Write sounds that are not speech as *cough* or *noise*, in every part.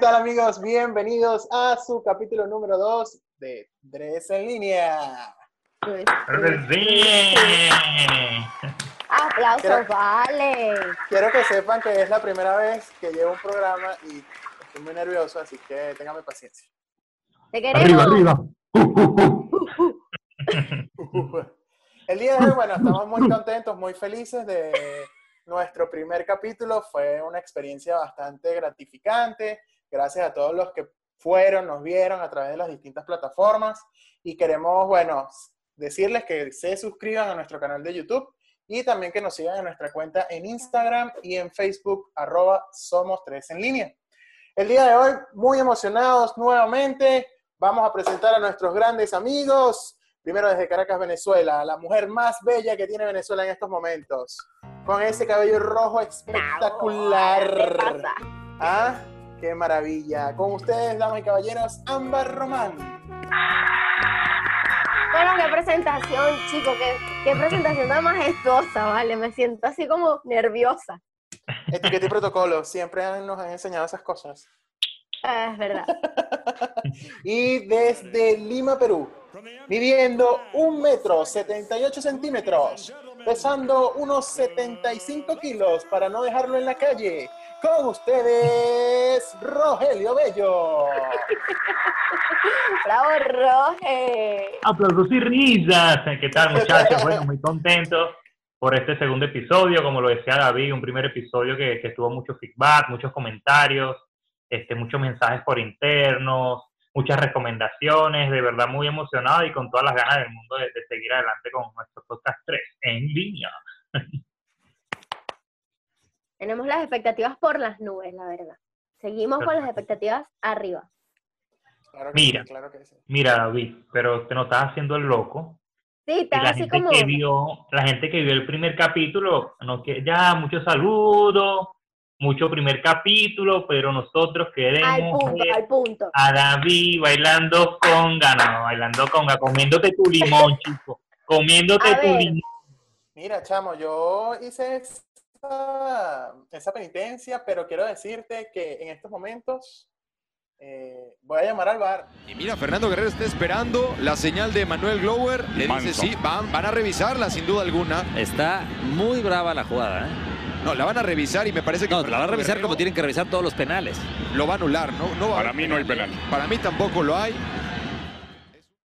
empezamos. Hola, ¿qué tal amigos? Bienvenidos a su capítulo número 2 de Dress en línea. Pues, Sí. Aplausos, Quiero- vale. Quiero que sepan que es la primera vez que llevo un programa y estoy muy nervioso, así que ténganme paciencia. Te queremos. El día de hoy, bueno, estamos muy contentos, muy felices de nuestro primer capítulo. Fue una experiencia bastante gratificante. Gracias a todos los que fueron, nos vieron a través de las distintas plataformas. Y queremos, bueno, decirles que se suscriban a nuestro canal de YouTube y también que nos sigan en nuestra cuenta en Instagram y en Facebook, arroba Somos Tres en Línea. El día de hoy, muy emocionados nuevamente, vamos a presentar a nuestros grandes amigos. Primero desde Caracas, Venezuela, la mujer más bella que tiene Venezuela en estos momentos. Con ese cabello rojo ¿Qué espectacular. pasa? Ah, qué maravilla. Con ustedes, damas y caballeros, Ámbar Román. Bueno, qué presentación, chico, qué, qué presentación tan majestuosa, vale. Me siento así como nerviosa. Etiqueta y protocolo, siempre nos han enseñado esas cosas. Ah, es verdad. *laughs* Y desde Lima, Perú, midiendo un metro 78 centímetros, pesando unos 75 kilos para no dejarlo en la calle. Con ustedes, Rogelio Bello. Bravo, Roge. Aplausos y risas. ¿Qué tal, muchachos? Bueno, muy contento por este segundo episodio. Como lo decía David, un primer episodio que, que tuvo mucho feedback, muchos comentarios, este, muchos mensajes por internos, muchas recomendaciones. De verdad, muy emocionado y con todas las ganas del mundo de, de seguir adelante con nuestro podcast 3 en línea. Tenemos las expectativas por las nubes, la verdad. Seguimos con las expectativas arriba. Claro que Mira. sí, claro que sí. Mira, David, pero te no estás haciendo el loco. Sí, Y estás la así gente como. que vio, la gente que vio el primer capítulo, no que ya muchos saludos, mucho primer capítulo, pero nosotros Al queremos punto, ver al punto. a David bailando conga, no, bailando conga, comiéndote tu limón, *laughs* chico, comiéndote A tu ver. limón. Mira, chamo, yo hice esa, esa penitencia, pero quiero decirte que en estos momentos eh, voy a llamar al bar. Y mira, Fernando Guerrero está esperando la señal de Manuel Glower. Le dice, sí, van, van a revisarla sin duda alguna. Está muy brava la jugada, ¿eh? No, la van a revisar y me parece que No, la va a revisar Guerrero como tienen que revisar todos los penales. Lo va a anular, ¿no? no va a Para mí no hay penal. Para mí tampoco lo hay.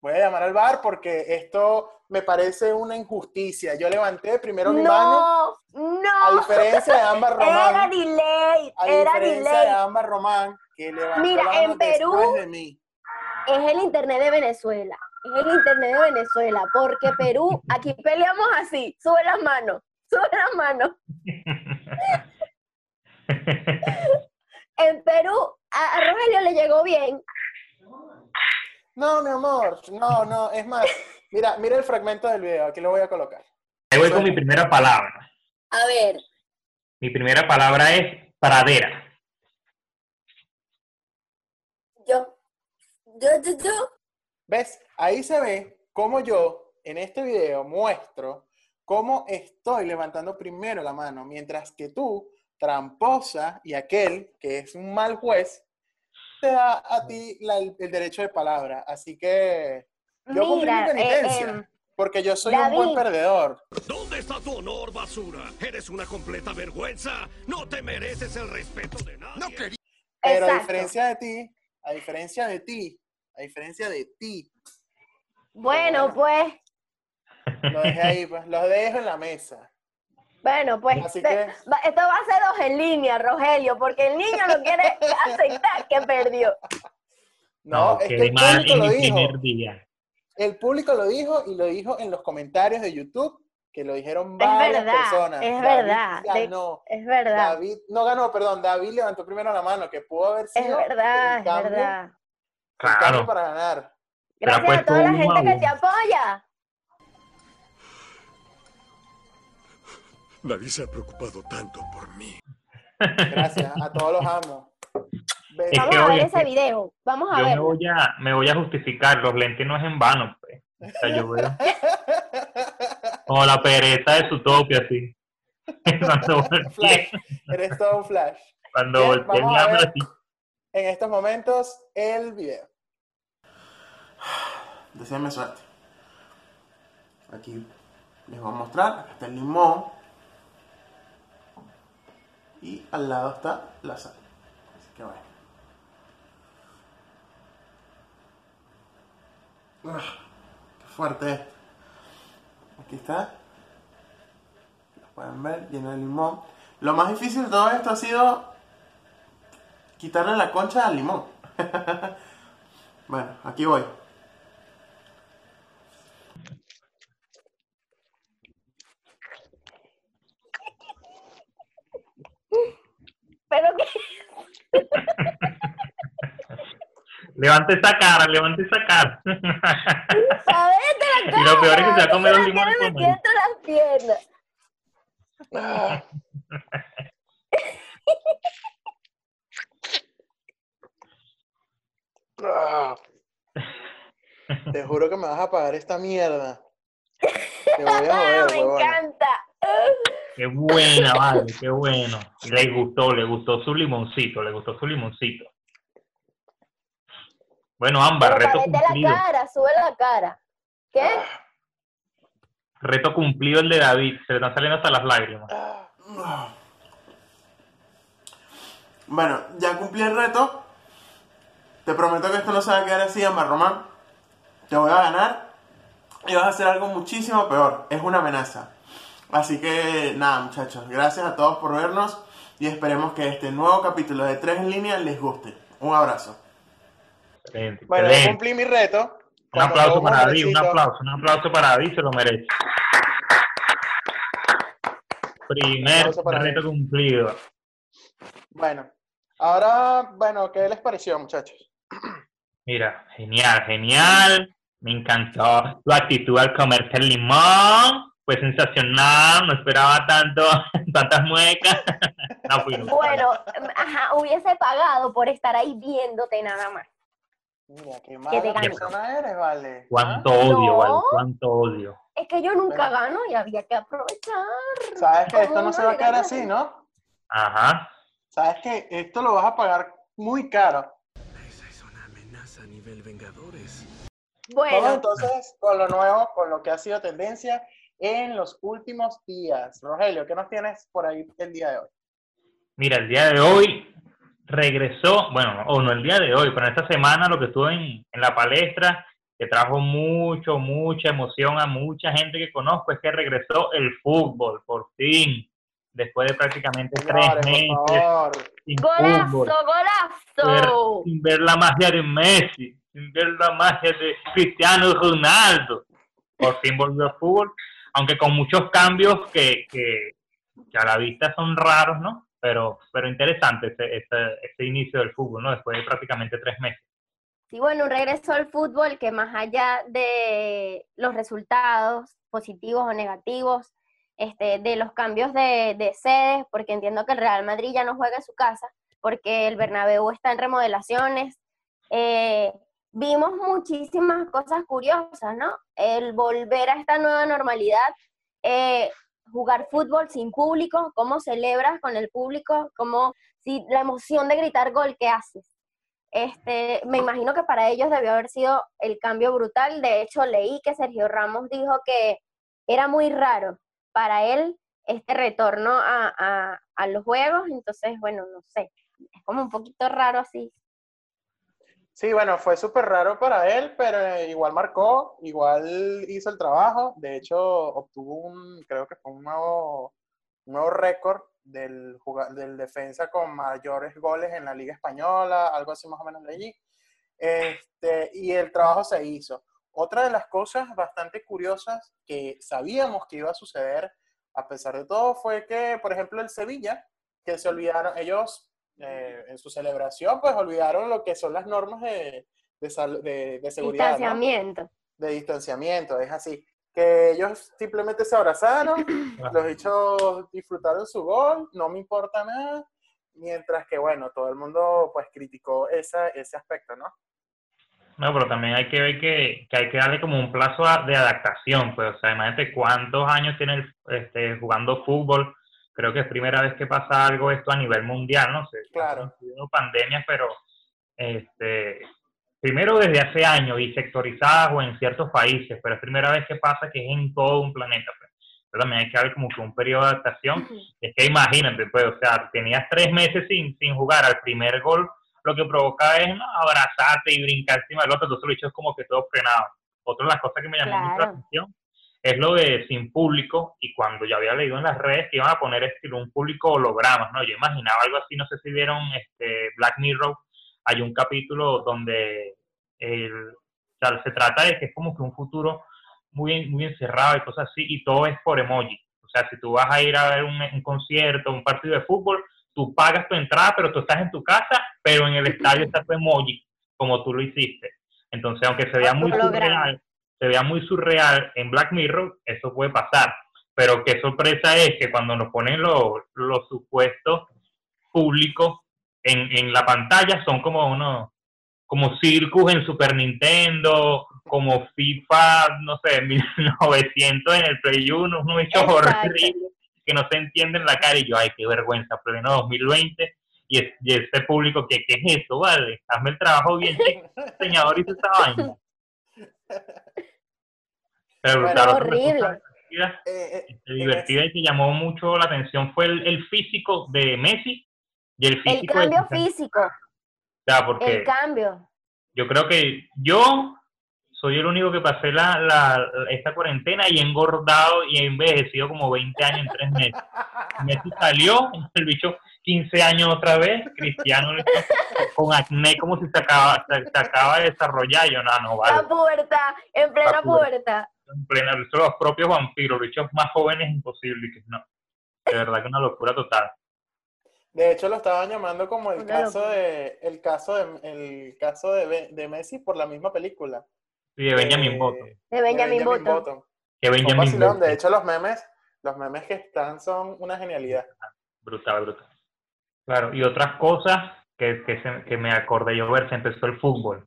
Voy a llamar al bar porque esto me parece una injusticia. Yo levanté primero mi mano, No, a no. diferencia de Ámbar *laughs* Era Román. delay, A era diferencia de delay. Ámbar Román, que levantó Mira, la mano en Perú- después de mí. Es el internet de Venezuela. Es el internet de Venezuela. Porque Perú, aquí peleamos así. Sube las manos. Sube las manos. En Perú, a, a Rogelio le llegó bien. No, mi amor, no, no, es más. Mira, mira el fragmento del video, aquí lo voy a colocar. Ahí voy con mi primera palabra. A ver. Mi primera palabra es pradera. Yo. Yo, yo, yo. ¿Ves? Ahí se ve cómo yo en este video muestro cómo estoy levantando primero la mano, mientras que tú, tramposa y aquel que es un mal juez, te da a ti la- el, el derecho de palabra. Así que yo cumplí Mira, mi eh, penitencia, em, porque yo soy un buen perdedor. ¿Dónde está tu honor, basura? Eres una completa vergüenza. No te mereces el respeto de nadie. No quería. Pero a diferencia de ti, a diferencia de ti, a diferencia de ti, Bueno, pues. lo dejé ahí, pues, lo dejo en la mesa. Bueno, pues. Así te- que- esto va a ser dos en línea, Rogelio, porque el niño no quiere *laughs* aceptar que perdió. No, es que el público lo dijo. primer día. El público lo dijo y lo dijo en los comentarios de YouTube, que lo dijeron Es varias verdad, personas. es David verdad, de-. Es verdad. David, no ganó, perdón, David levantó primero la mano, que pudo haber Es sido verdad, el es verdad. el cambio Claro. para ganar. Gracias a puesto toda la a gente que te apoya. Nadie se ha preocupado tanto por mí. Gracias, a todos los amo. Es Vamos que, a ver oye, ese video. Vamos a Yo me voy a, me voy a justificar, los lentes no es en vano, pues. O sea, yo veo *laughs* como la pereza de su tope así. cuando Flash. Eres todo un flash. cuando volteé ver. así. En estos momentos, el video. *sighs* Deseenme suerte. Aquí les voy a mostrar. Acá está el limón. Y al lado está la sal. Que bueno. Ah, qué fuerte esto. Aquí está. Lo pueden ver, lleno de limón. Lo más difícil de todo esto ha sido quitarle la concha al limón. *laughs* bueno, aquí voy. Pero que *laughs* Levante esa cara, levante esa cara. sabes de la Y lo peor es que se va a comer los limones entre las piernas. *laughs* Te juro que me vas a pagar esta mierda. *laughs* Te voy a joder, me huevona. encanta. Qué buena, vale, qué bueno. Y le gustó, le gustó su limoncito, le gustó su limoncito. Bueno, Ámbar, Pero reto parete la cumplido. cara, sube la cara. ¿Qué? Reto cumplido el de David, se le están saliendo hasta las lágrimas. Bueno, ya cumplí el reto. Te prometo que esto no se va a quedar así, Amar Román. Te voy a ganar y vas a hacer algo muchísimo peor. Es una amenaza. Así que nada, muchachos, gracias a todos por vernos y esperemos que este nuevo capítulo de 3 en línea les guste. Un abrazo. Excelente, Bueno, excelente. cumplí mi reto. Un aplauso para David, un aplauso, un aplauso para David, se lo merece. Primer reto cumplido. Bueno, ahora, bueno, ¿qué les pareció, muchachos? Mira, genial, genial. Me encantó tu actitud al comerte el limón. Fue sensacional, no esperaba tanto, *laughs* tantas muecas. *laughs* No fui, no. Bueno, ajá, hubiese pagado por estar ahí viéndote nada más. Mira, qué mala persona eres, vale. Cuánto ¿Ah? odio, No. vale, cuánto odio. Es que yo nunca Bueno. gano y había que aprovechar. Sabes que esto ¿Cómo no se va a quedar así, ¿no? Ajá. Sabes que esto lo vas a pagar muy caro. Esa es una amenaza a nivel Vengadores. Vamos Bueno, entonces con lo nuevo, con lo que ha sido tendencia en los últimos días. Rogelio, ¿qué nos tienes por ahí el día de hoy? Mira, el día de hoy regresó, bueno, o no el día de hoy, pero esta semana lo que estuve en, en la palestra, que trajo mucho, mucha emoción a mucha gente que conozco, es que regresó el fútbol, por fin, después de prácticamente tres meses sin golazo, fútbol, golazo. sin ver la magia de Messi, sin ver la magia de Cristiano Ronaldo. Por fin volvió el fútbol, aunque con muchos cambios que, que, que a la vista son raros, ¿no? Pero, pero interesante ese, ese, ese inicio del fútbol, ¿no? Después de prácticamente tres meses. Sí, bueno, un regreso al fútbol que más allá de los resultados positivos o negativos, este, de los cambios de, de sedes, porque entiendo que el Real Madrid ya no juega en su casa, porque el Bernabéu está en remodelaciones. eh, vimos muchísimas cosas curiosas, ¿no? El volver a esta nueva normalidad, eh, jugar fútbol sin público, cómo celebras con el público, cómo si la emoción de gritar gol que haces. Este, me imagino que para ellos debió haber sido el cambio brutal. De hecho, leí que Sergio Ramos dijo que era muy raro para él este retorno a, a- a los juegos. Entonces, bueno, no sé, es como un poquito raro así. Sí, bueno, fue súper raro para él, pero eh, igual marcó, igual hizo el trabajo. De hecho, obtuvo un, creo que fue un nuevo, nuevo récord del, del defensa con mayores goles en la Liga Española, algo así más o menos leí. Este, y el trabajo se hizo. Otra de las cosas bastante curiosas que sabíamos que iba a suceder, a pesar de todo, fue que, por ejemplo, el Sevilla, que se olvidaron, ellos eh, en su celebración, pues olvidaron lo que son las normas de, de, sal- de- de seguridad, ¿no? Distanciamiento. de distanciamiento, es así. Que ellos simplemente se abrazaron, *clears throat* los hechos disfrutaron su gol, no me importa nada, mientras que, bueno, todo el mundo pues criticó esa, ese aspecto, ¿no? No, pero también hay que ver que, que hay que darle como un plazo a- de adaptación, pues, o sea, imagínate cuántos años tiene el- este, jugando fútbol, creo que es primera vez que pasa algo esto a nivel mundial, no sé. Claro. Pandemias, pero este, primero desde hace años y sectorizadas o en ciertos países, pero es primera vez que pasa que es en todo un planeta. Pues. Pero también hay que haber como que un periodo de adaptación. Es que imagínate, pues, o sea, tenías tres meses sin, sin jugar al primer gol, lo que provoca es ¿no? abrazarte y brincar encima del otro, entonces lo hecho es como que todo frenado. Otra de las cosas que me llamó mucho la Claro. atención es lo de sin público y cuando yo había leído en las redes que iban a poner estilo un público hologramas, ¿no? Yo imaginaba algo así, no sé si vieron este Black Mirror, hay un capítulo donde el, o sea, se trata de que es como que un futuro muy, muy encerrado y cosas así y todo es por emoji. O sea, si tú vas a ir a ver un, un concierto, un partido de fútbol, tú pagas tu entrada, pero tú estás en tu casa, pero en el estadio está tu emoji, como tú lo hiciste. Entonces, aunque se vea muy surreal, se vea muy surreal en Black Mirror, eso puede pasar. Pero qué sorpresa es que cuando nos ponen los, los supuestos públicos en, en la pantalla son como unos, como Circus en Super Nintendo, como FIFA, no sé, *laughs* 1900 en el Play 1, unos hechos horribles que no se entienden la cara y yo, ay, qué vergüenza, pleno 2020 y, es- y ese público, ¿qué, ¿qué es eso, vale? Hazme el trabajo bien, *laughs* diseñador hizo esa vaina. *laughs* Pero Bueno, otra horrible. divertida, Eh, eh, divertida y que llamó mucho la atención fue el, el físico de Messi y el El físico de cambio Cristiano. físico, sea, porque el cambio. yo creo que yo soy el único que pasé la, la, esta cuarentena y he engordado y he envejecido como 20 años en tres meses. *laughs* Messi salió, el bicho 15 años otra vez, Cristiano *laughs* con acné como si se acaba, se, se acaba de desarrollar. Yo, no, no, La vale. puerta, en plena La puerta. puerta. En plena, son los propios vampiros, los bichos más jóvenes imposible. Que no. De verdad que una locura total. De hecho, lo estaban llamando como el Una caso locura. de el caso de el caso de, de Messi por la misma película. Y de Benjamin Eh, Button. De Benjamin de Button. Button. Que Un Benjamin. Button. De hecho, los memes, los memes que están son una genialidad. Brutal, brutal. Claro, y otras cosas que, que, se- que me acordé yo ver, se empezó el fútbol.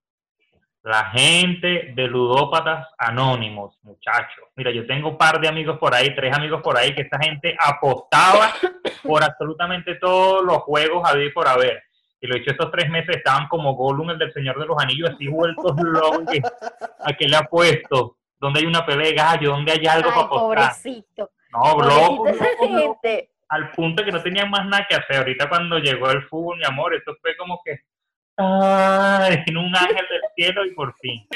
La gente de ludópatas anónimos, muchachos. Mira, yo tengo un par de amigos por ahí, tres amigos por ahí, que esta gente apostaba por absolutamente todos los juegos a y por haber. Y lo he dicho, estos tres meses estaban como Gollum, el del Señor de los Anillos, así vueltos locos. ¿A qué le apuesto? ¿Dónde hay una pelea de gallo? ¿Dónde hay algo para apostar? pobrecito. No, Pobrecito esa loco, loco gente. Al punto que no tenían más nada que hacer. Ahorita cuando llegó el fútbol, mi amor, eso fue como que ¡ay! en un ángel del cielo y por fin.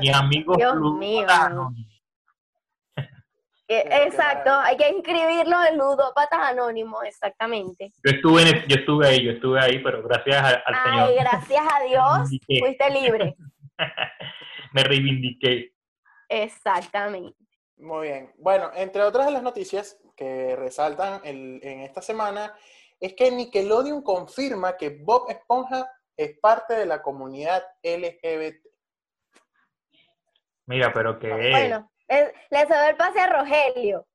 Y amigos Dios ludópatas. Eh, Exacto, hay que inscribirlo en ludópatas anónimos, exactamente. Yo estuve, en- yo estuve ahí, yo estuve ahí, pero gracias a- al Ay, Señor gracias a Dios, fuiste libre. *laughs* me reivindiqué. Exactamente. Muy bien. Bueno, entre otras de las noticias que resaltan el- en esta semana es que Nickelodeon confirma que Bob Esponja es parte de la comunidad LGBT. Mira, pero que Bueno, eh, le cedo el pase a Rogelio.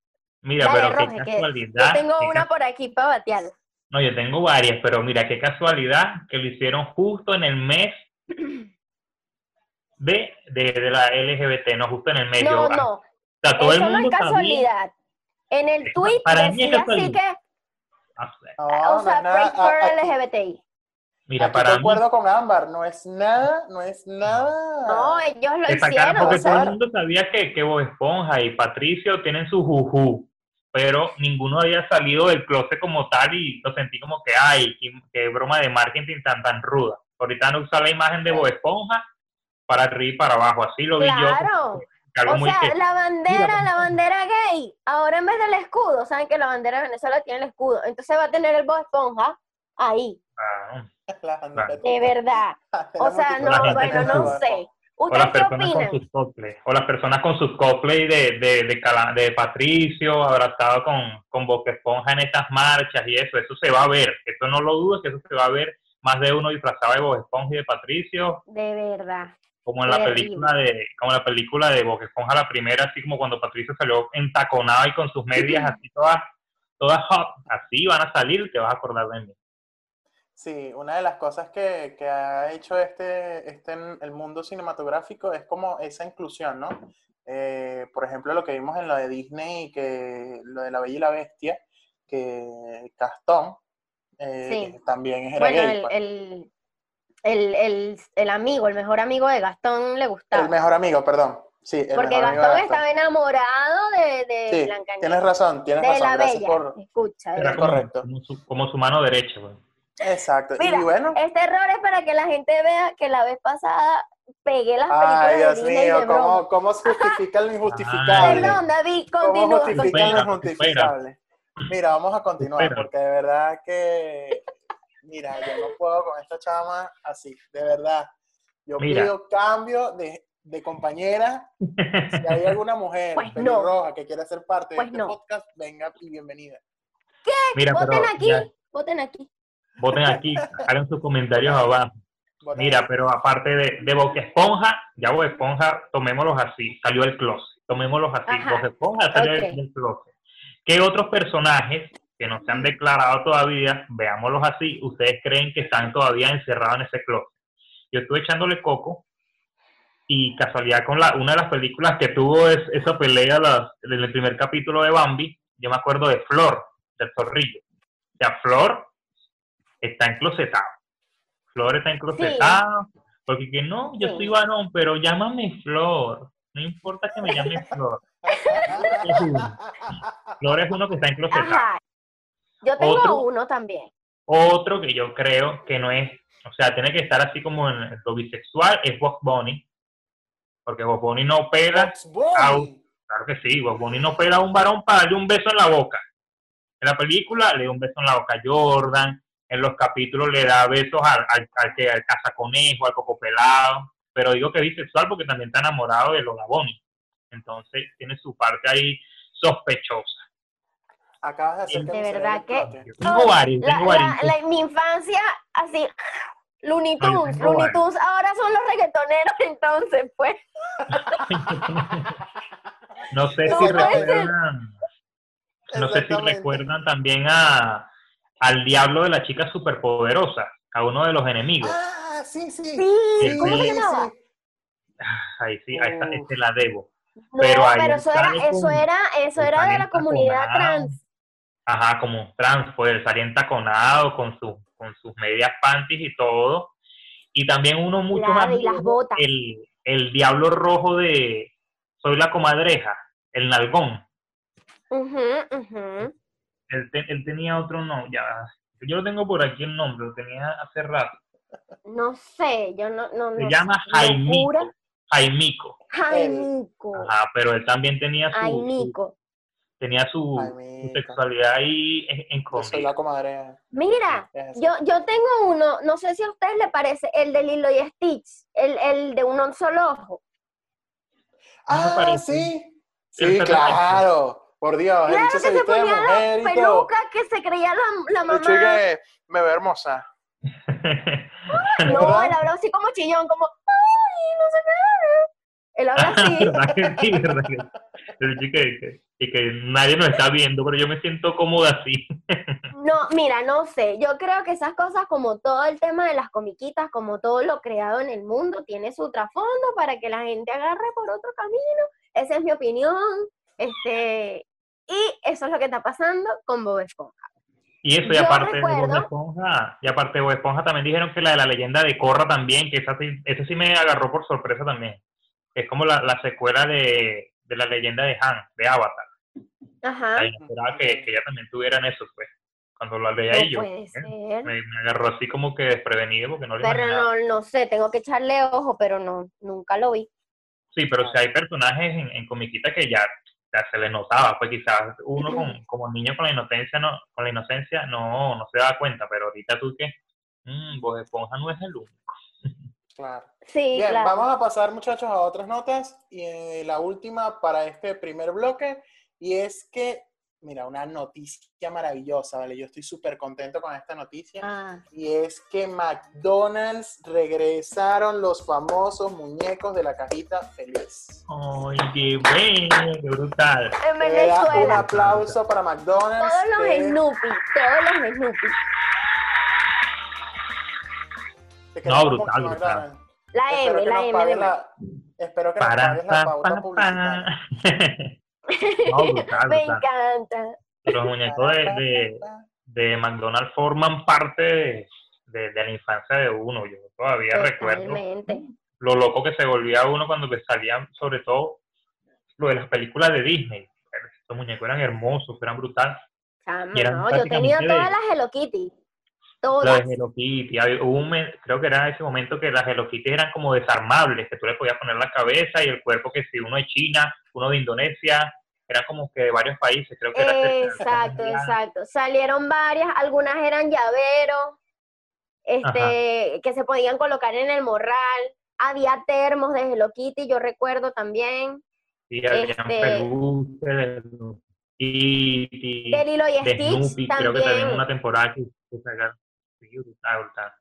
mira, Dale, pero qué Roge, que casualidad. Yo tengo qué una por aquí para batear. No, yo tengo varias, pero mira, qué casualidad que lo hicieron justo en el mes *clears throat* de, de, de la LGBT, no justo en el medio. No, Ah, no, O sea, todo el eso no mundo es sabía. casualidad. En el tweet Para mí es así que, No sé. No, o no sea, es nada. for a- aquí- LGBTI. Mira, aquí para de mí, acuerdo con Ámbar, no es nada, no es nada. No, ellos lo hicieron. porque o sea, todo el mundo sabía que, que Bob Esponja y Patricio tienen su juju, pero ninguno había salido del closet como tal y lo sentí como que, ay, qué, qué broma de marketing tan tan ruda. Ahorita no usa la imagen de Bob Esponja para arriba y para abajo, así lo vi Claro. yo. que algo O muy sea, que- la bandera, la bandera gay, ahora en vez del escudo, saben que la bandera de Venezuela tiene el escudo, entonces va a tener el Bob Esponja ahí, ah, Claro. de verdad. O sea, no, bueno, no sé. o las ¿Ustedes qué personas con opinan? sus cosplay, o las personas con sus cosplay de, de, de, de Patricio, abrazado con, con Bob Esponja en estas marchas y eso, eso se va a ver, eso no lo dudo, que eso se va a ver más de uno disfrazado de Bob Esponja y de Patricio, De verdad. Como en la película de, como en la película de Bob Esponja la primera, así como cuando Patricio salió entaconado y con sus medias así todas, todas hot, así van a salir, te vas a acordar de mí. Sí, una de las cosas que, que ha hecho este, este, el mundo cinematográfico es como esa inclusión, ¿no? Eh, por ejemplo, lo que vimos en lo de Disney, que lo de La Bella y la Bestia, que Gastón eh, Sí. también era Bueno, gay. el, pues. el, el, el- el amigo, el mejor amigo de Gastón le gustaba. El mejor amigo, perdón. Sí, el porque mejor amigo de Gastón estaba enamorado de, de Sí, Blancanieves. tienes razón, tienes de razón. la Gracias bella. por... Escucha, Era correcto. como su, como su mano derecha. pues. Exacto. Mira, y bueno, Este error es para que la gente vea que la vez pasada pegué las películas ay, de Dios Disney mío, de. ¿cómo, cómo se justifica lo injustificable? Perdón, David, ¿Cómo continúa. justifican Supera, lo injustificable? Mira, vamos a continuar, porque de verdad que, mira, yo no puedo con esta chama así, de verdad. Yo Mira. pido cambio de, de compañera. Si hay *laughs* alguna mujer Pues no. pelirroja que quiera ser parte Pues de este no. podcast, venga y bienvenida. Mira, pero Voten aquí, ya, voten aquí. voten aquí, hagan sus comentarios abajo. Bueno, Mira, pero aparte de, de Boca Esponja, ya Boca Esponja, tomémoslos así, salió el closet. Tomémoslos así, Boca Esponja salió ok. del- del closet. ¿Qué otros personajes que no se han declarado todavía, veámoslos así, ustedes creen que están todavía encerrados en ese closet? Yo estuve echándole coco y casualidad con la, una de las películas que tuvo es, esa pelea las- en el primer capítulo de Bambi, yo me acuerdo de Flor, del zorrillo. O sea, Flor está enclosetada. Flor está enclosetada, porque que no, yo Sí. soy varón, pero llámame Flor. No importa que me llame *laughs* Flor. Flor es uno que está enclosetado. Yo tengo Otro. uno también. Otro que yo creo que no es, o sea, tiene que estar así como en lo bisexual, es Box Bunny. Porque Box Bunny no pela, Bunny. Au. claro que sí, Box Bunny no pela a un varón para darle un beso en la boca. En la película le da un beso en la boca a Jordan, en los capítulos le da besos al, al, al que al cazaconejo, al coco pelado, pero digo que es bisexual porque también está enamorado de Lola Bunny. Entonces tiene su parte ahí sospechosa. Acabas de hacer que De mi verdad que- explote. Tengo varios, La- tengo la- varios. la- mi infancia, así, Looney Tunes. Looney. Tunes ahora son los reggaetoneros, *laughs* entonces, pues. No sé No si recuerdan, no sé si recuerdan también a al diablo de la chica superpoderosa, a uno de los enemigos. Ah, sí, sí. Sí, ¿cómo se Sí, llamaba? Ahí sí, ahí está, Uf. te la debo. No, Pero ahí pero eso era, eso con- era, eso era de la comunidad trans. Ajá, como un trans, pues salía entaconado con, su, con sus medias panties y todo. Y también uno mucho Claro, más y las botas. El, el diablo rojo de Soy la comadreja, el nalgón. Ujú, ujú. Él, te- él tenía otro nombre, ya. Yo lo tengo por aquí el nombre, lo tenía hace rato. No sé, yo no, no, Se no llama Jaimico. Jaimico. Jaimico. Ajá, pero él también tenía su, su-. Tenía su, sexualidad ahí en, en Yo soy la comadre. Mira, Es yo, yo tengo uno, no sé si a ustedes les parece, el de Lilo y Stitch, el, el de un solo ojo. Ah, parece. sí. Sí, claro. Por Dios, el Claro bicho que se ponía mujer la peluca que se creía la, la El mamá. bicho que me ve hermosa. *laughs* No, ¿verdad? él habla así como chillón, como, ay, no sé qué. Él habla *laughs* así. ¿Verdad que sí? ¿Verdad que pero sí que, que- y que nadie nos está viendo, pero yo me siento cómoda así. *laughs* No, mira, no sé. Yo creo que esas cosas, como todo el tema de las comiquitas, como todo lo creado en el mundo, tiene su trasfondo para que la gente agarre por otro camino. Esa es mi opinión. Este, y eso es lo que está pasando con Bob Esponja. Y eso, y aparte de Bob Esponja, y aparte de Bob Esponja también dijeron que la de la leyenda de Korra también, que esa sí, esa sí me agarró por sorpresa también. Es como la, la secuela de, de la leyenda de Han, de Avatar. Ajá. Ahí esperaba que, que ella también tuviera en eso, pues. Cuando lo leí No yo, puede ¿eh? ser. me, me agarró así como que desprevenido porque no lo Pero imaginaba. no, no sé, tengo que echarle ojo, pero no, nunca lo vi. Sí, pero si hay personajes en, en comiquita que ya, ya se le notaba, pues quizás uno con, como niño con la inocencia no, con la inocencia no, no se da cuenta, pero ahorita tú que mmm, Bob Esponja no es el único. Claro. Sí, Bien, claro. vamos a pasar muchachos a otras notas y eh, la última para este primer bloque y es que, mira, una noticia maravillosa, ¿vale? Yo estoy súper contento con esta noticia Ah, y es que McDonald's regresaron los famosos muñecos de la cajita feliz. ¡Ay, qué bueno! ¡Qué brutal! en un aplauso para McDonald's. todos los que- Snoopy, todos los Snoopy. No, brutal, brutal. La M, la M de la- Espero que nos Para, pagues la pa, pauta pa, publicitaria. pa. *laughs* No, brutal, Me brutal. encanta. Los muñecos de, de, de McDonald's forman parte de, de- de la infancia de uno. Yo todavía recuerdo Totalmente. lo loco que se volvía uno cuando salían, sobre todo, lo de las películas de Disney. Estos muñecos eran hermosos, eran brutales. Eran no, yo tenía todas las Hello Kitty. Todas. de Hello Kitty. Había- hubo un creo que era ese momento que las Hello Kitty eran como desarmables, que tú le podías poner la cabeza y el cuerpo que si uno de China, uno de Indonesia, era como que de varios países, creo que era Exacto, exacto. Salieron varias, algunas eran llaveros, este, que se podían colocar en el morral. Había termos de Hello Kitty, yo recuerdo también. Sí, habían este- peluches de Hello Kitty, De Lilo y Stitch Snoopy, creo que también también. una temporada que, que sacaron. Sí, brutal, brutal.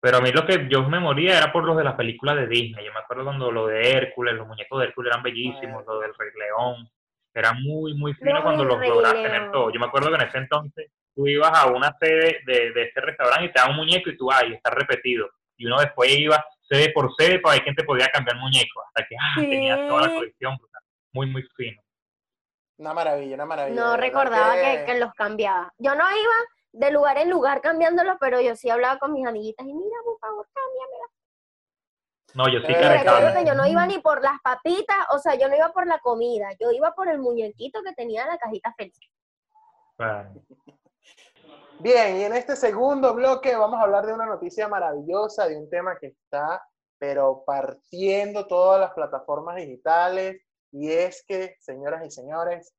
Pero a mí lo que yo me moría era por los de las películas de Disney. Yo me acuerdo cuando lo de Hércules, los muñecos de Hércules eran bellísimos, lo del Rey León. Era muy, muy fino cuando los logras León. tener todo. Yo me acuerdo que en ese entonces tú ibas a una sede de, de este restaurante y te daban un muñeco y tú, ay, está repetido. Y uno después iba sede por sede para ver quién te podía cambiar muñeco. Hasta que ah, tenía toda la colección. brutal. Muy, muy fino. Una maravilla, una maravilla. No recordaba que, que los cambiaba. Yo no iba de lugar en lugar cambiándolos, pero yo sí hablaba con mis amiguitas y mira, por favor, cámbiamela. No, yo sí Eh, que yo no iba ni por las papitas, o sea, yo no iba por la comida, yo iba por el muñequito que tenía en la cajita feliz. Bueno. Bien, y en este segundo bloque vamos a hablar de una noticia maravillosa, de un tema que está, pero partiendo todas las plataformas digitales, y es que, señoras y señores,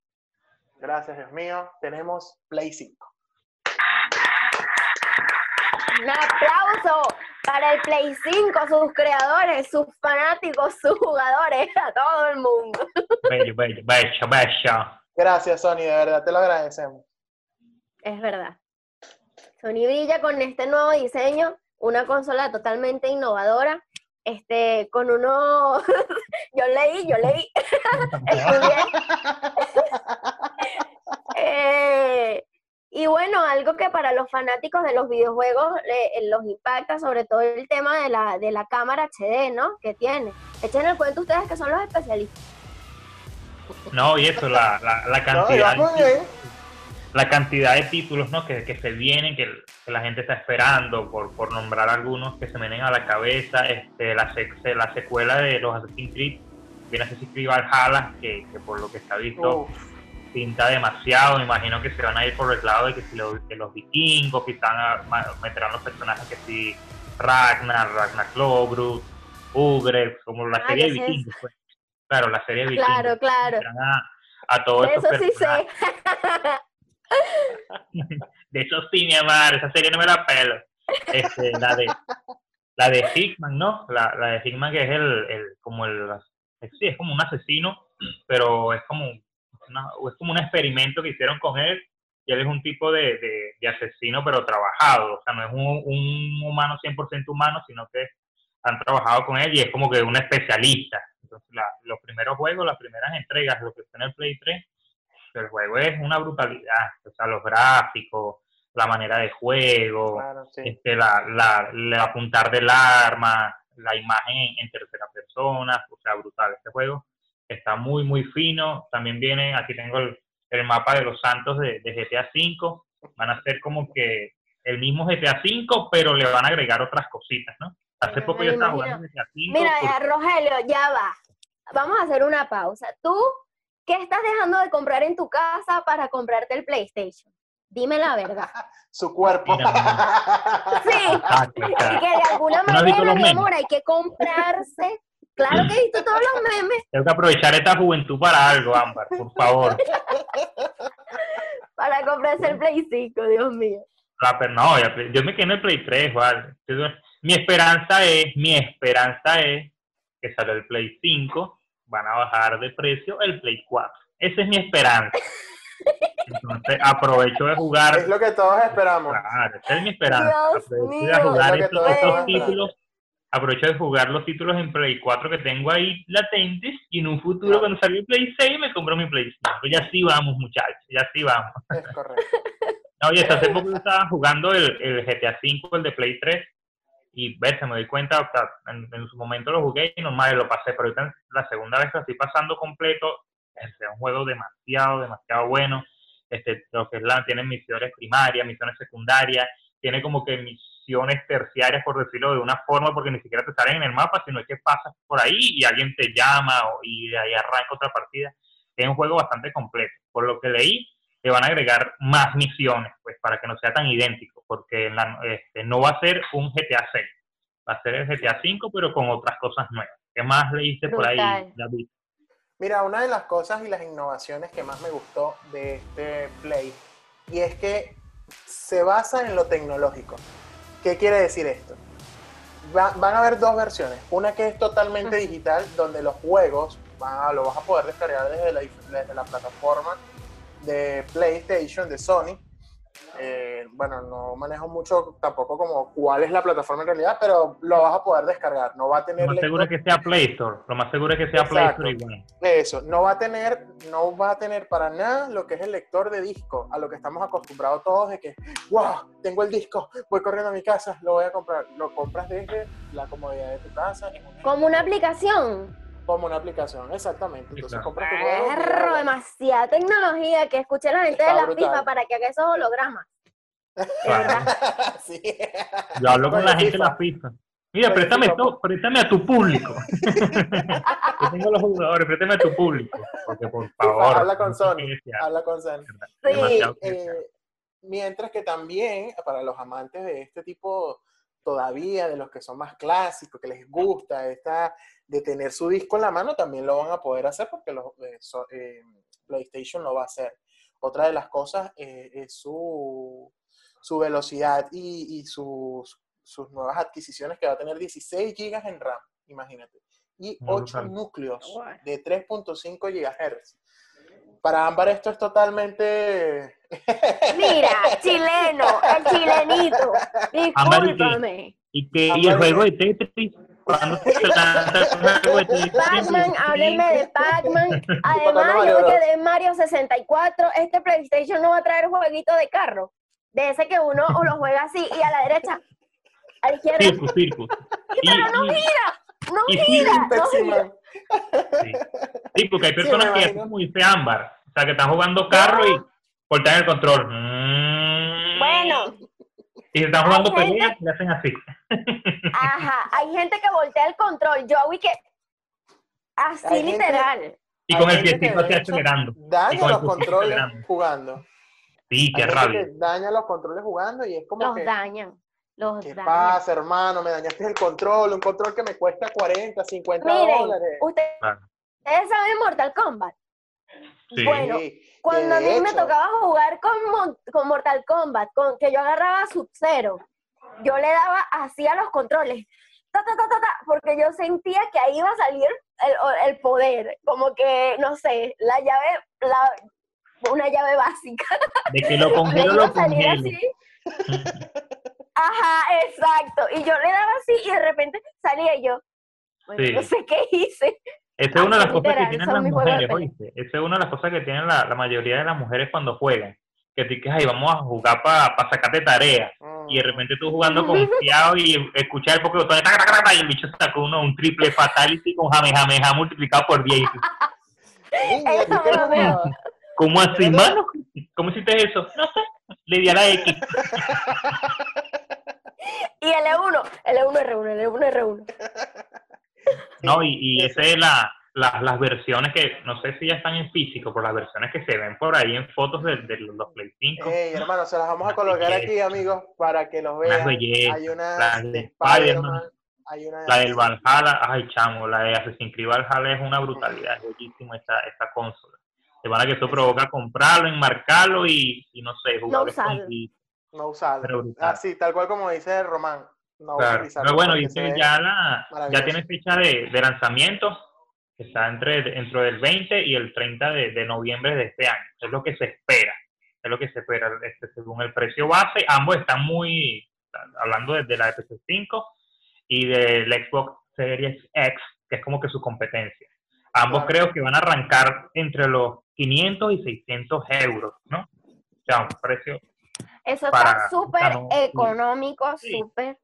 gracias Dios mío, tenemos Play 5. Un aplauso para el Play 5, sus creadores, sus fanáticos, sus jugadores, a todo el mundo. Bello, bello, bello, bello. Gracias, Sony, de verdad, te lo agradecemos. Es verdad. Sony brilla con este nuevo diseño, una consola totalmente innovadora, este, con uno, *laughs* yo leí, yo leí, *laughs* estudié. *laughs* Eh, y bueno, algo que para los fanáticos de los videojuegos le- los impacta, sobre todo el tema de la, de la cámara HD, ¿no? Que tiene. Echen el cuento ustedes que son los especialistas. No, y eso, la, la, la cantidad, la cantidad de títulos ¿no? que, que se vienen, que, que la gente está esperando, por, por nombrar algunos que se me vienen a la cabeza, este, la, sec- la secuela de los Assassin's Creed, viene Assassin's Creed Valhalla, que, que por lo que se ha visto Uf, pinta demasiado, me imagino que se van a ir por el lado de que si los, de los vikingos, a- ma- meterán los personajes que si Ragnar, Ragnar Lobrus, Ugre, como la Ah, serie de vikingos. pues. Claro, la serie de vikingos. Claro, claro. A, a todos estos eso sí sé. *laughs* De eso sí, mi amor, esa serie no me la pelo. Este, la de la de Hickman, ¿no? La, la de Hickman que es el, el como el sí, es como un asesino, pero es como una- es como un experimento que hicieron con él y él es un tipo de, de, de asesino pero trabajado, o sea, no es un, un humano 100% humano, sino que han trabajado con él y es como que un especialista. Entonces, la- los primeros juegos, las primeras entregas, lo que está en el Play 3, el juego es una brutalidad, o sea, los gráficos, la manera de juego, claro, sí. este, la, la, el apuntar del arma, la imagen en, en tercera persona, o sea, brutal. Este juego está muy, muy fino. También viene, aquí tengo el, el mapa de los santos de, de GTA V. Van a ser como que el mismo GTA V, pero le van a agregar otras cositas, ¿no? Hace poco yo estaba jugando GTA V. Mira, porque- eh, Rogelio, ya va. Vamos a hacer una pausa. ¿Tú qué estás dejando de comprar en tu casa para comprarte el PlayStation? Dime la verdad. *laughs* Su cuerpo. Mira, Sí. Exacto. que de alguna ¿No has visto manera, mi amor, hay que comprarse. Claro que he visto todos los memes Tengo que aprovechar esta juventud para algo, Ámbar, por favor. para comprarse el Play 5, Dios mío. La per- no, ya- yo me quedé en el Play 3, ¿vale? Entonces, Mi esperanza es, mi esperanza es que sale el Play 5, van a bajar de precio el Play 4. Esa es mi esperanza. Entonces aprovecho de jugar. Es lo que todos esperamos. Claro, esa es mi esperanza. Dios aprovecho mío. de jugar Es estos, títulos. Aprovecho de jugar los títulos en Play 4 que tengo ahí latentes y en un futuro cuando salga el Play 6 me compro mi Play 5. Ya sí vamos, muchachos, ya sí vamos. Es correcto. *laughs* No, Oye, hasta hace poco yo estaba jugando el, el GTA V, el de Play 3, y verse, me doy cuenta, o sea, en, en su momento lo jugué y normal lo pasé, pero ahorita la segunda vez que lo estoy pasando completo, es un juego demasiado, demasiado bueno. Este, lo que es la, tiene misiones primarias, misiones secundarias, tiene como que misiones terciarias, por decirlo de una forma, porque ni siquiera te salen en el mapa, sino que pasas por ahí y alguien te llama o, y de ahí arranca otra partida. Es un juego bastante completo. Por lo que leí, le van a agregar más misiones, pues para que no sea tan idéntico, porque la- este, no va a ser un GTA 6, va a ser el GTA 5, pero con otras cosas nuevas. ¿Qué más leíste por ahí. David? Mira, una de las cosas y las innovaciones que más me gustó de este Play, y es que se basa en lo tecnológico. ¿Qué quiere decir esto? Va- van a haber dos versiones. Una que es totalmente digital, donde los juegos van a- lo vas a poder descargar desde la, desde la plataforma de PlayStation, de Sony. Eh, bueno, no manejo mucho tampoco como cuál es la plataforma en realidad, pero lo vas a poder descargar. No va a tener Lo más seguro es que sea Play Store, lo más seguro es que sea Play Exacto. Store y bueno. Eso, no va a tener, no va a tener para nada lo que es el lector de disco, a lo que estamos acostumbrados todos de que, wow, tengo el disco, voy corriendo a mi casa, lo voy a comprar. Lo compras desde la comodidad de tu casa, Como una aplicación. Como una aplicación, exactamente. Entonces claro. compras tu juego. Perro, demasiada tecnología que escuché la gente Está de la brutal. FIFA para que haga esos hologramas. *laughs* De Claro. verdad. *laughs* sí. Yo hablo con la gente de FIFA. la FIFA. Mira, préstame, FIFA, préstame a tu público. *laughs* Yo tengo los jugadores, préstame a tu público. Porque por favor. habla con Sony, Habla con Sony. Sí. demasiado eh, mientras que también para los amantes de este tipo todavía, de los que son más clásicos, que les gusta esta de tener su disco en la mano, también lo van a poder hacer porque los, eh, so- eh, PlayStation lo va a hacer. Otra de las cosas eh, es su, su velocidad y, y sus, sus nuevas adquisiciones que va a tener 16 GB en RAM, imagínate, y Muy 8 brutal. núcleos de 3.5 GHz. Para Ámbar esto es totalmente... Mira, *laughs* chileno, el chilenito. Discúlpame. Y, que, y el juego de Tetris. Cuando se lanza el juego de Tetris. Pac-Man, háblenme de Pac-Man. *laughs* Además, Mario yo me quedé en Mario 64. Este PlayStation no va a traer jueguito de carro. De ese que uno o lo juega así y a la derecha, a la izquierda. Circus, circus. *laughs* Y, Pero no gira, no gira, no gira. Sí. Sí, porque hay personas me que hacen como dice Ámbar. O sea, que están jugando carro y cortan el control. Mm. Bueno, Y si están jugando peleas, le hacen así. *laughs* ajá, hay gente que voltea el control. Yo vi que así Hay gente- literal. Y con el piecito así acelerando. Y Daña con los controles acelerando. jugando. Sí, qué Hay gente rabia. que daña los controles jugando y es como Los que, dañan. Los ¿qué pasa, hermano? Me dañaste el control, un control que me cuesta 40, 50 Miren, dólares. ustedes saben Mortal Kombat. Sí. Bueno, Sí, Cuando a mí me hecho, tocaba jugar con, con Mortal Kombat, con, que yo agarraba Sub-Zero, yo le daba así a los controles, ta, ta, ta, ta, ta, porque yo sentía que ahí iba a salir el, el poder, como que, no sé, la llave, la, una llave básica. De que lo *laughs* Me congelo, iba lo a salir congelo. así. *laughs* Ajá, exacto. Y yo le daba así y de repente salía y yo, bueno, Sí. no sé qué hice. Esa es una de las cosas que tienen las mujeres. Esa es una de las cosas que tienen la, la mayoría de las mujeres cuando juegan. Que tú dices, ay, vamos a jugar para sacarte tarea. Y de mm, repente tú jugando *laughs* confiado y escuchar el Pokémon taca, taca, taca, y el bicho sacó uno un triple fatality con jamejameja multiplicado por 10. Y tú, niña, ¿tú Eso qué me lo veo. jugabas? ¿Cómo así, mano? ¿Cómo hiciste eso? No sé. Le di a la X. *laughs* *laughs* Y L1, L1, R1, L1, R1. No, y, y esa es la, la- las versiones que, no sé si ya están en físico, pero las versiones que se ven por ahí en fotos de, de los Play 5. Ey, hermano, se las vamos a colocar aquí, amigos, para que los vean. bellezas, Hay una las de de Spider-Man, hay una de La del Valhalla, ay chamo, la de Assassin's Creed Valhalla es una brutalidad, es bellísimo esta, esta consola. De manera que eso provoca comprarlo, enmarcarlo y, y no sé, jugar usarlo. escondido. No usarlo. Pero. Así, tal cual como dice Román. No Claro. Pero bueno, dice ya la, ya tiene fecha de, de lanzamiento, que está entre dentro del 20 y el 30 de, de noviembre de este año. Es lo que se espera. Es lo que se espera. Este, según el precio base, ambos están muy, hablando de, de la PS5 y del Xbox Series X, que es como que su competencia. Ambos Claro. creo que van a arrancar entre los 500 y 600 euros, ¿no? O sea, un precio Eso Para- está súper no- económico, Sí. súper.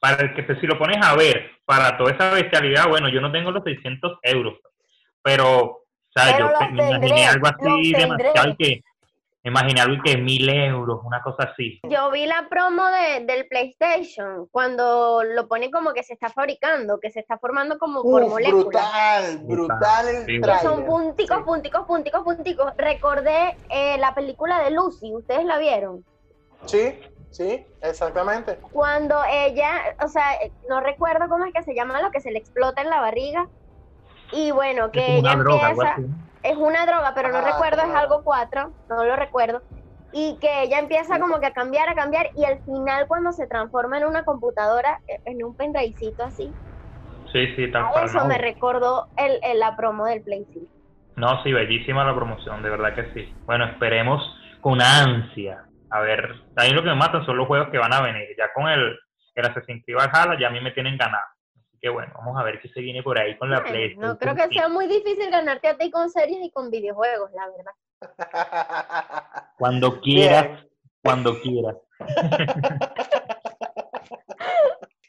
para el que te- si lo pones a ver, para toda esa bestialidad, bueno, yo no tengo los 600 euros, pero, o sea, Pero yo pe- me imaginé algo así demasiado que, imaginé algo y que mil euros, una cosa así. Yo vi la promo de, del PlayStation cuando lo pone como que se está fabricando, que se está formando como por moléculas. brutal, brutal el Sí, trailer. son punticos, Sí. punticos, punticos, punticos. Recordé eh, la película de Lucy, ¿ustedes la vieron? Sí, sí, exactamente. Cuando ella, o sea, eh, no recuerdo cómo es que se llama lo que se le explota en la barriga. Y bueno, que ella una droga, algo empieza, así. Es una droga, pero no Ah, recuerdo, es algo cuatro, no lo recuerdo. Y que ella empieza como que a cambiar, a cambiar, y al final cuando se transforma en una computadora, eh, en un pendrivecito así, Sí, sí, tal cual. eso no. me recordó el, el- la promo del Play 5. No, sí, bellísima la promoción, de verdad que sí. Bueno, esperemos con ansia. A ver, ahí lo que me matan son los juegos que van a venir. Ya con el, el Assassin's Creed Valhalla ya a mí me tienen ganado. Que bueno, vamos a ver qué se viene por ahí con la PlayStation. no creo que sea muy difícil ganarte a ti con series y con videojuegos, la verdad. *laughs* Cuando quieras, Bien. cuando quieras. *laughs*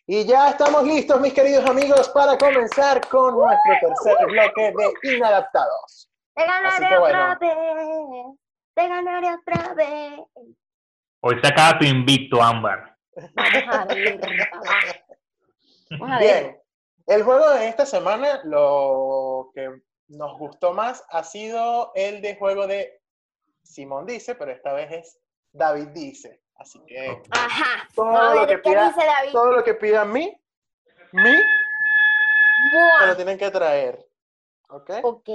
Y ya estamos listos, mis queridos amigos, para comenzar con nuestro tercer bloque de Inadaptados. Te ganaré otra vez, te ganaré otra vez. Hoy se acaba tu invicto, Ámbar. Vamos a ver. Vamos a ver. *laughs* Bien, el juego de esta semana, lo que nos gustó más ha sido el de juego de Simón Dice, pero esta vez es David Dice. Así que Ajá. todo lo que qué pida, dice David. todo lo que pida mí, mí, me Buah. lo tienen que traer. ¿Ok? Ok.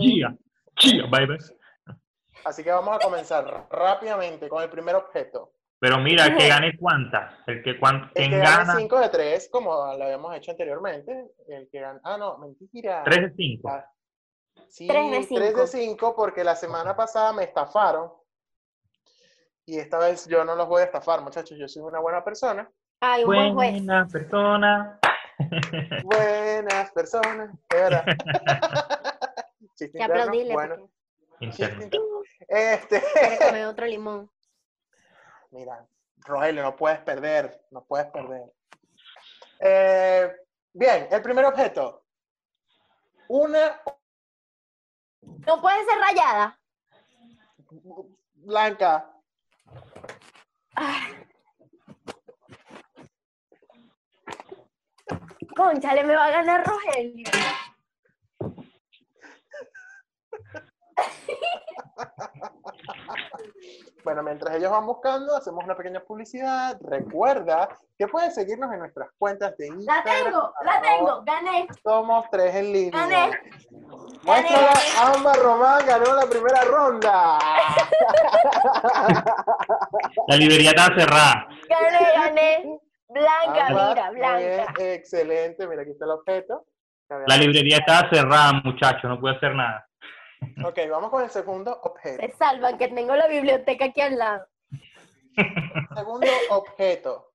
Yeah, yeah, baby. Así que vamos a comenzar rápidamente con el primer objeto. Pero mira, el que gane cuántas. El que cuan, El que gane gana 5 de 3, como lo habíamos hecho anteriormente. El que gana. Ah, no, mentira. 3 de 5. Ah, Sí, Tres de 3 de cinco. 5 porque la semana pasada me estafaron. Y esta vez yo no los voy a estafar, muchachos. Yo soy una buena persona. Ay, un buen juez. Buena persona. *laughs* Buenas personas. De verdad. *laughs* Chiste Que interno, aplaudirle. Bueno, porque chiste. Este. comer otro limón. Mira, Rogelio, no puedes perder. No puedes perder. Eh, bien, el primer objeto. Una No puede ser rayada. blanca. Conchale, me va a ganar Rogelio. *laughs* Bueno, mientras ellos van buscando, hacemos una pequeña publicidad. Recuerda que pueden seguirnos en nuestras cuentas de La Instagram. tengo, la tengo. Gané. Somos tres en línea. Gané. Muéstrala, Ámbar Román ganó la primera ronda. *laughs* La librería está cerrada. Gané, gané. Blanca, mira, muy bien, blanca. excelente. Mira, aquí está el objeto. La librería está cerrada, muchacho. No puede hacer nada. Ok, vamos con el segundo objeto. Se salvan que tengo la biblioteca aquí al lado. Segundo objeto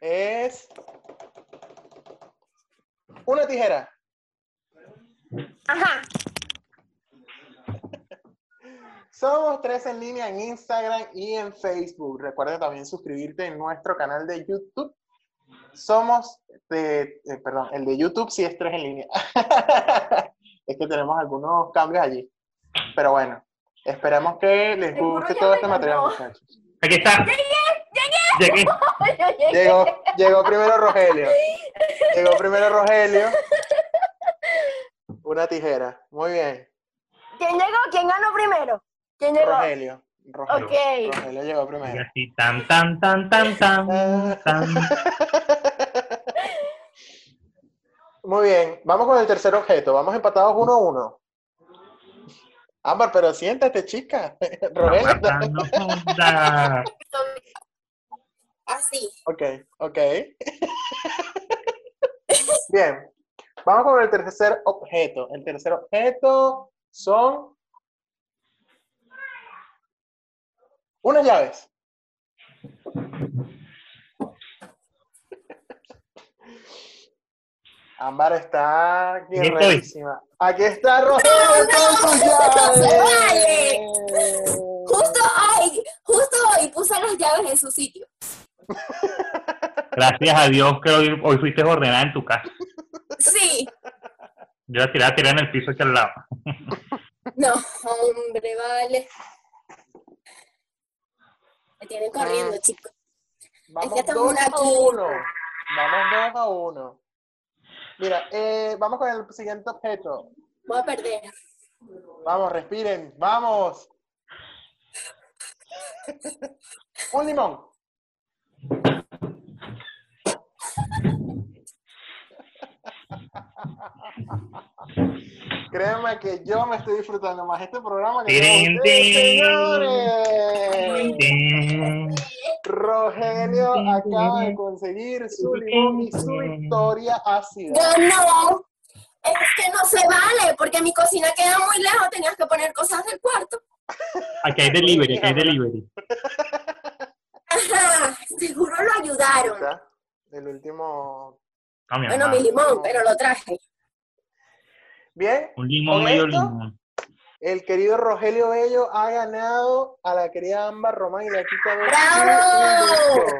es una tijera. Ajá. Somos tres en línea en Instagram y en Facebook. Recuerda también suscribirte en nuestro canal de YouTube. Somos de, eh, perdón, el de YouTube sí es tres en línea. *laughs* es que tenemos algunos cambios allí. Pero bueno, esperamos que les guste todo este material, muchachos. Aquí está. Llegué. Yo llegué. *laughs* Llegó, llegó primero Rogelio. Llegó primero Rogelio. Una tijera. Muy bien. ¿Quién llegó? ¿Quién ganó primero? ¿Quién llegó? Rogelio. Rogelio. Ok. Rogelio llegó Y primero. así, tan, tan, tan, tan, tan, tan. *laughs* Muy bien, vamos con el tercer objeto. Vamos empatados uno a uno. Ámbar, pero siéntate, chica. *laughs* *laughs* Joda. Así. Ok, ok. Bien, vamos con el tercer objeto. El tercer objeto son unas llaves. Ámbar está Aquí. Aquí está Rogelio con sus llaves. vale. Justo hoy, justo hoy puse las llaves en su sitio. Gracias a Dios que hoy, hoy fuiste ordenada en tu casa. Sí. Yo la tiré a tirar en el piso aquí al lado. No, hombre, vale. Me tienen corriendo, chicos. Vamos que tengo 2 una a. 1. Vamos 2 a 1. Mira, eh, vamos con el siguiente objeto. Voy a perder. Vamos, respiren, vamos. Un limón. Créeme que yo me estoy disfrutando más este programa que ustedes, tin. señores. Rogelio acaba de conseguir su limón y su victoria ácida. No. Es que no se vale, porque mi cocina queda muy lejos, tenías que poner cosas del cuarto. Aquí hay delivery, aquí hay delivery. Ajá, seguro lo ayudaron. El último. Mi Bueno, mi limón, pero lo traje. Bien, Un limón, ¿Con medio limón. El querido Rogelio Bello ha ganado a la querida Ámbar Román y quitado un ¡Bravo!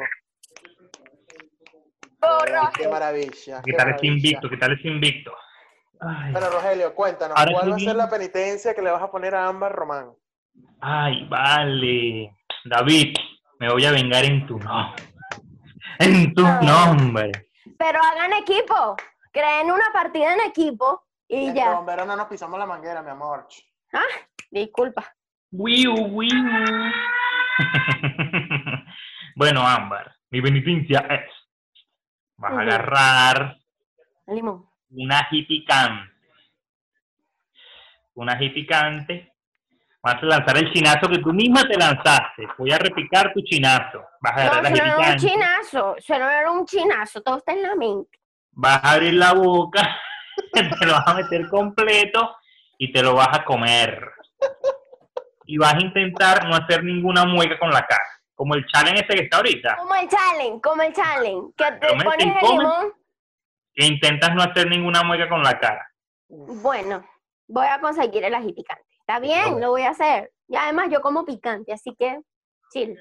Ay, Qué maravilla. ¿Qué qué tal ese maravilla. invicto? ¿Qué tal ese invicto? Ay, Bueno, Rogelio, cuéntanos, Ahora ¿cuál va a ser la penitencia que le vas a poner a Ámbar Román? ay, vale. David, me voy a vengar en tu nombre. En tu nombre. Pero hagan equipo. Creen una partida en equipo y Este ya. bombero no nos pisamos la manguera, mi amor. Disculpa. Wiu, wiu. *laughs* bueno, Ámbar, mi penitencia es. Vas a agarrar Limón. una ají picante. Una ají picante. Vas a lanzar el chinazo que tú misma te lanzaste. Voy a repicar tu chinazo. Vas a No, agarrar la eso ají no era un picante. chinazo. Eso no era un chinazo. Todo está en la mente. Vas a abrir la boca. *laughs* te lo vas a meter completo y te lo vas a comer. Y vas a intentar no hacer ninguna mueca con la cara. Como el challenge ese que está ahorita. Como el challenge, como el challenge. Que te Pero pones el limón. Que intentas no hacer ninguna mueca con la cara. Bueno, voy a conseguir el ají picante. Está bien, lo voy a hacer. Y además yo como picante, así que chill.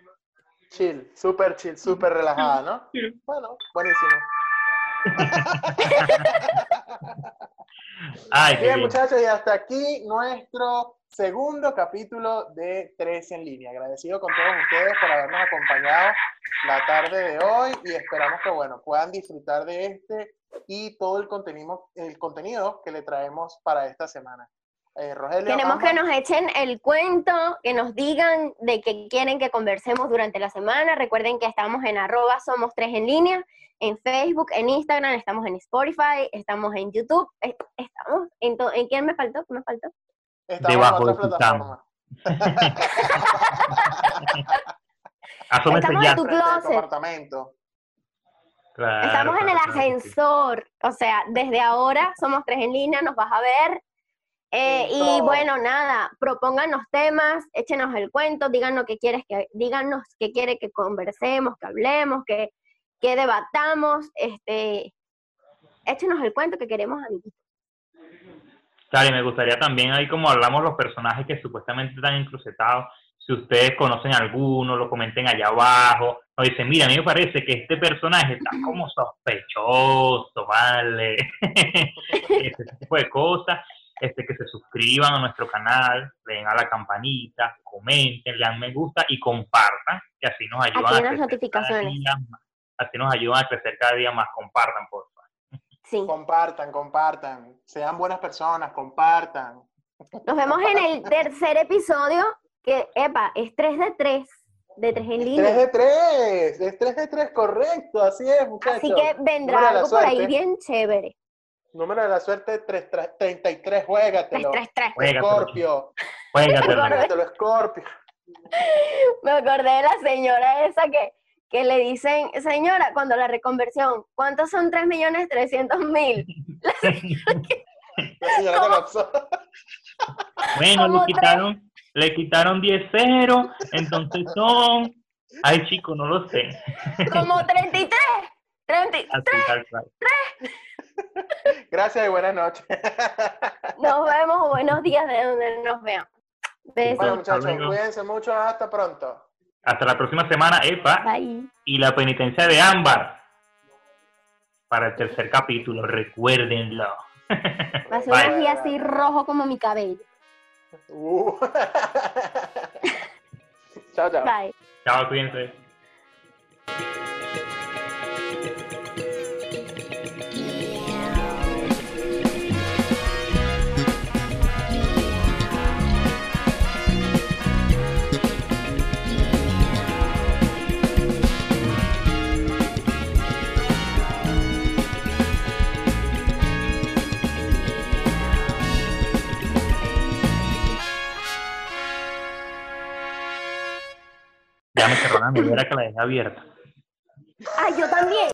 Chill, súper chill, súper relajada, ¿no? Bueno, buenísimo. *laughs* Ay, Bien, bien. muchachos, y hasta aquí nuestro segundo capítulo de Tres en línea. Agradecido con todos ustedes por habernos acompañado la tarde de hoy y esperamos que, bueno, puedan disfrutar de este y todo el contenido, el contenido que le traemos para esta semana. Eh, Rogelio, Queremos que nos echen el cuento, que nos digan de qué quieren que conversemos durante la semana. Recuerden que estamos en arroba somos tres en línea, en Facebook, en Instagram, estamos en Spotify, estamos en YouTube, eh, estamos en, to- ¿en quién me faltó? ¿Qué me faltó? estamos debajo en otra tu plataforma. *laughs* Estamos ya. en tu closet. Claro, Estamos en el ascensor, o sea, desde ahora somos tres en línea, nos vas a ver. Eh, y bueno, nada, propónganos temas, échenos el cuento, díganos qué quieres que, díganos qué quiere que conversemos, que hablemos, que, que debatamos, este, échenos el cuento que queremos, amiguitos. Claro, y me gustaría también ahí como hablamos los personajes que supuestamente están encrucetados, si ustedes conocen alguno, lo comenten allá abajo, o dicen, mira, a mí me parece que este personaje está como sospechoso, ¿vale? *laughs* Ese tipo de cosas, este, que se suscriban a nuestro canal, le den a la campanita, comenten, le dan me gusta y compartan, que así nos ayudan Aquí a crecer cada notificaciones. día más. Así nos ayudan a crecer cada día más, compartan, por favor. Sí. Compartan, compartan. Sean buenas personas, compartan. Nos vemos en el tercer episodio, que, epa, es 3 de 3, de 3 en 3 línea. de 3, es 3 de 3, correcto, así es, muchachos. Así que vendrá algo por ahí bien chévere. Número de la suerte 3, 33, 3, juégatelo. 3, 3. Juégatelo, Scorpio, Juégatelo. juégatelo, Scorpio. Me acordé de la señora esa que, que le dicen, señora, cuando la reconversión, ¿cuántos son 3 millones 300 mil? *laughs* La señora ¿Cómo? colapsó. Bueno, Como le tres. quitaron, le quitaron 10 ceros, entonces son. Ay, chico, no lo sé. Como 33. 33. Así, tal. *laughs* Gracias y buenas noches. *laughs* Nos vemos, buenos días de donde nos vean. Besos. Bueno, muchachos, cuídense mucho. Hasta pronto. Hasta la próxima semana, Epa. Bye. Y la penitencia de Ámbar. para el tercer capítulo, recuérdenlo. *laughs* Va a ser Bye. un ají así rojo como mi cabello. Uh. chao, chao. Bye. Chao, cuídense. Ya me cerró la nevera que la dejé abierta. Ay, yo también.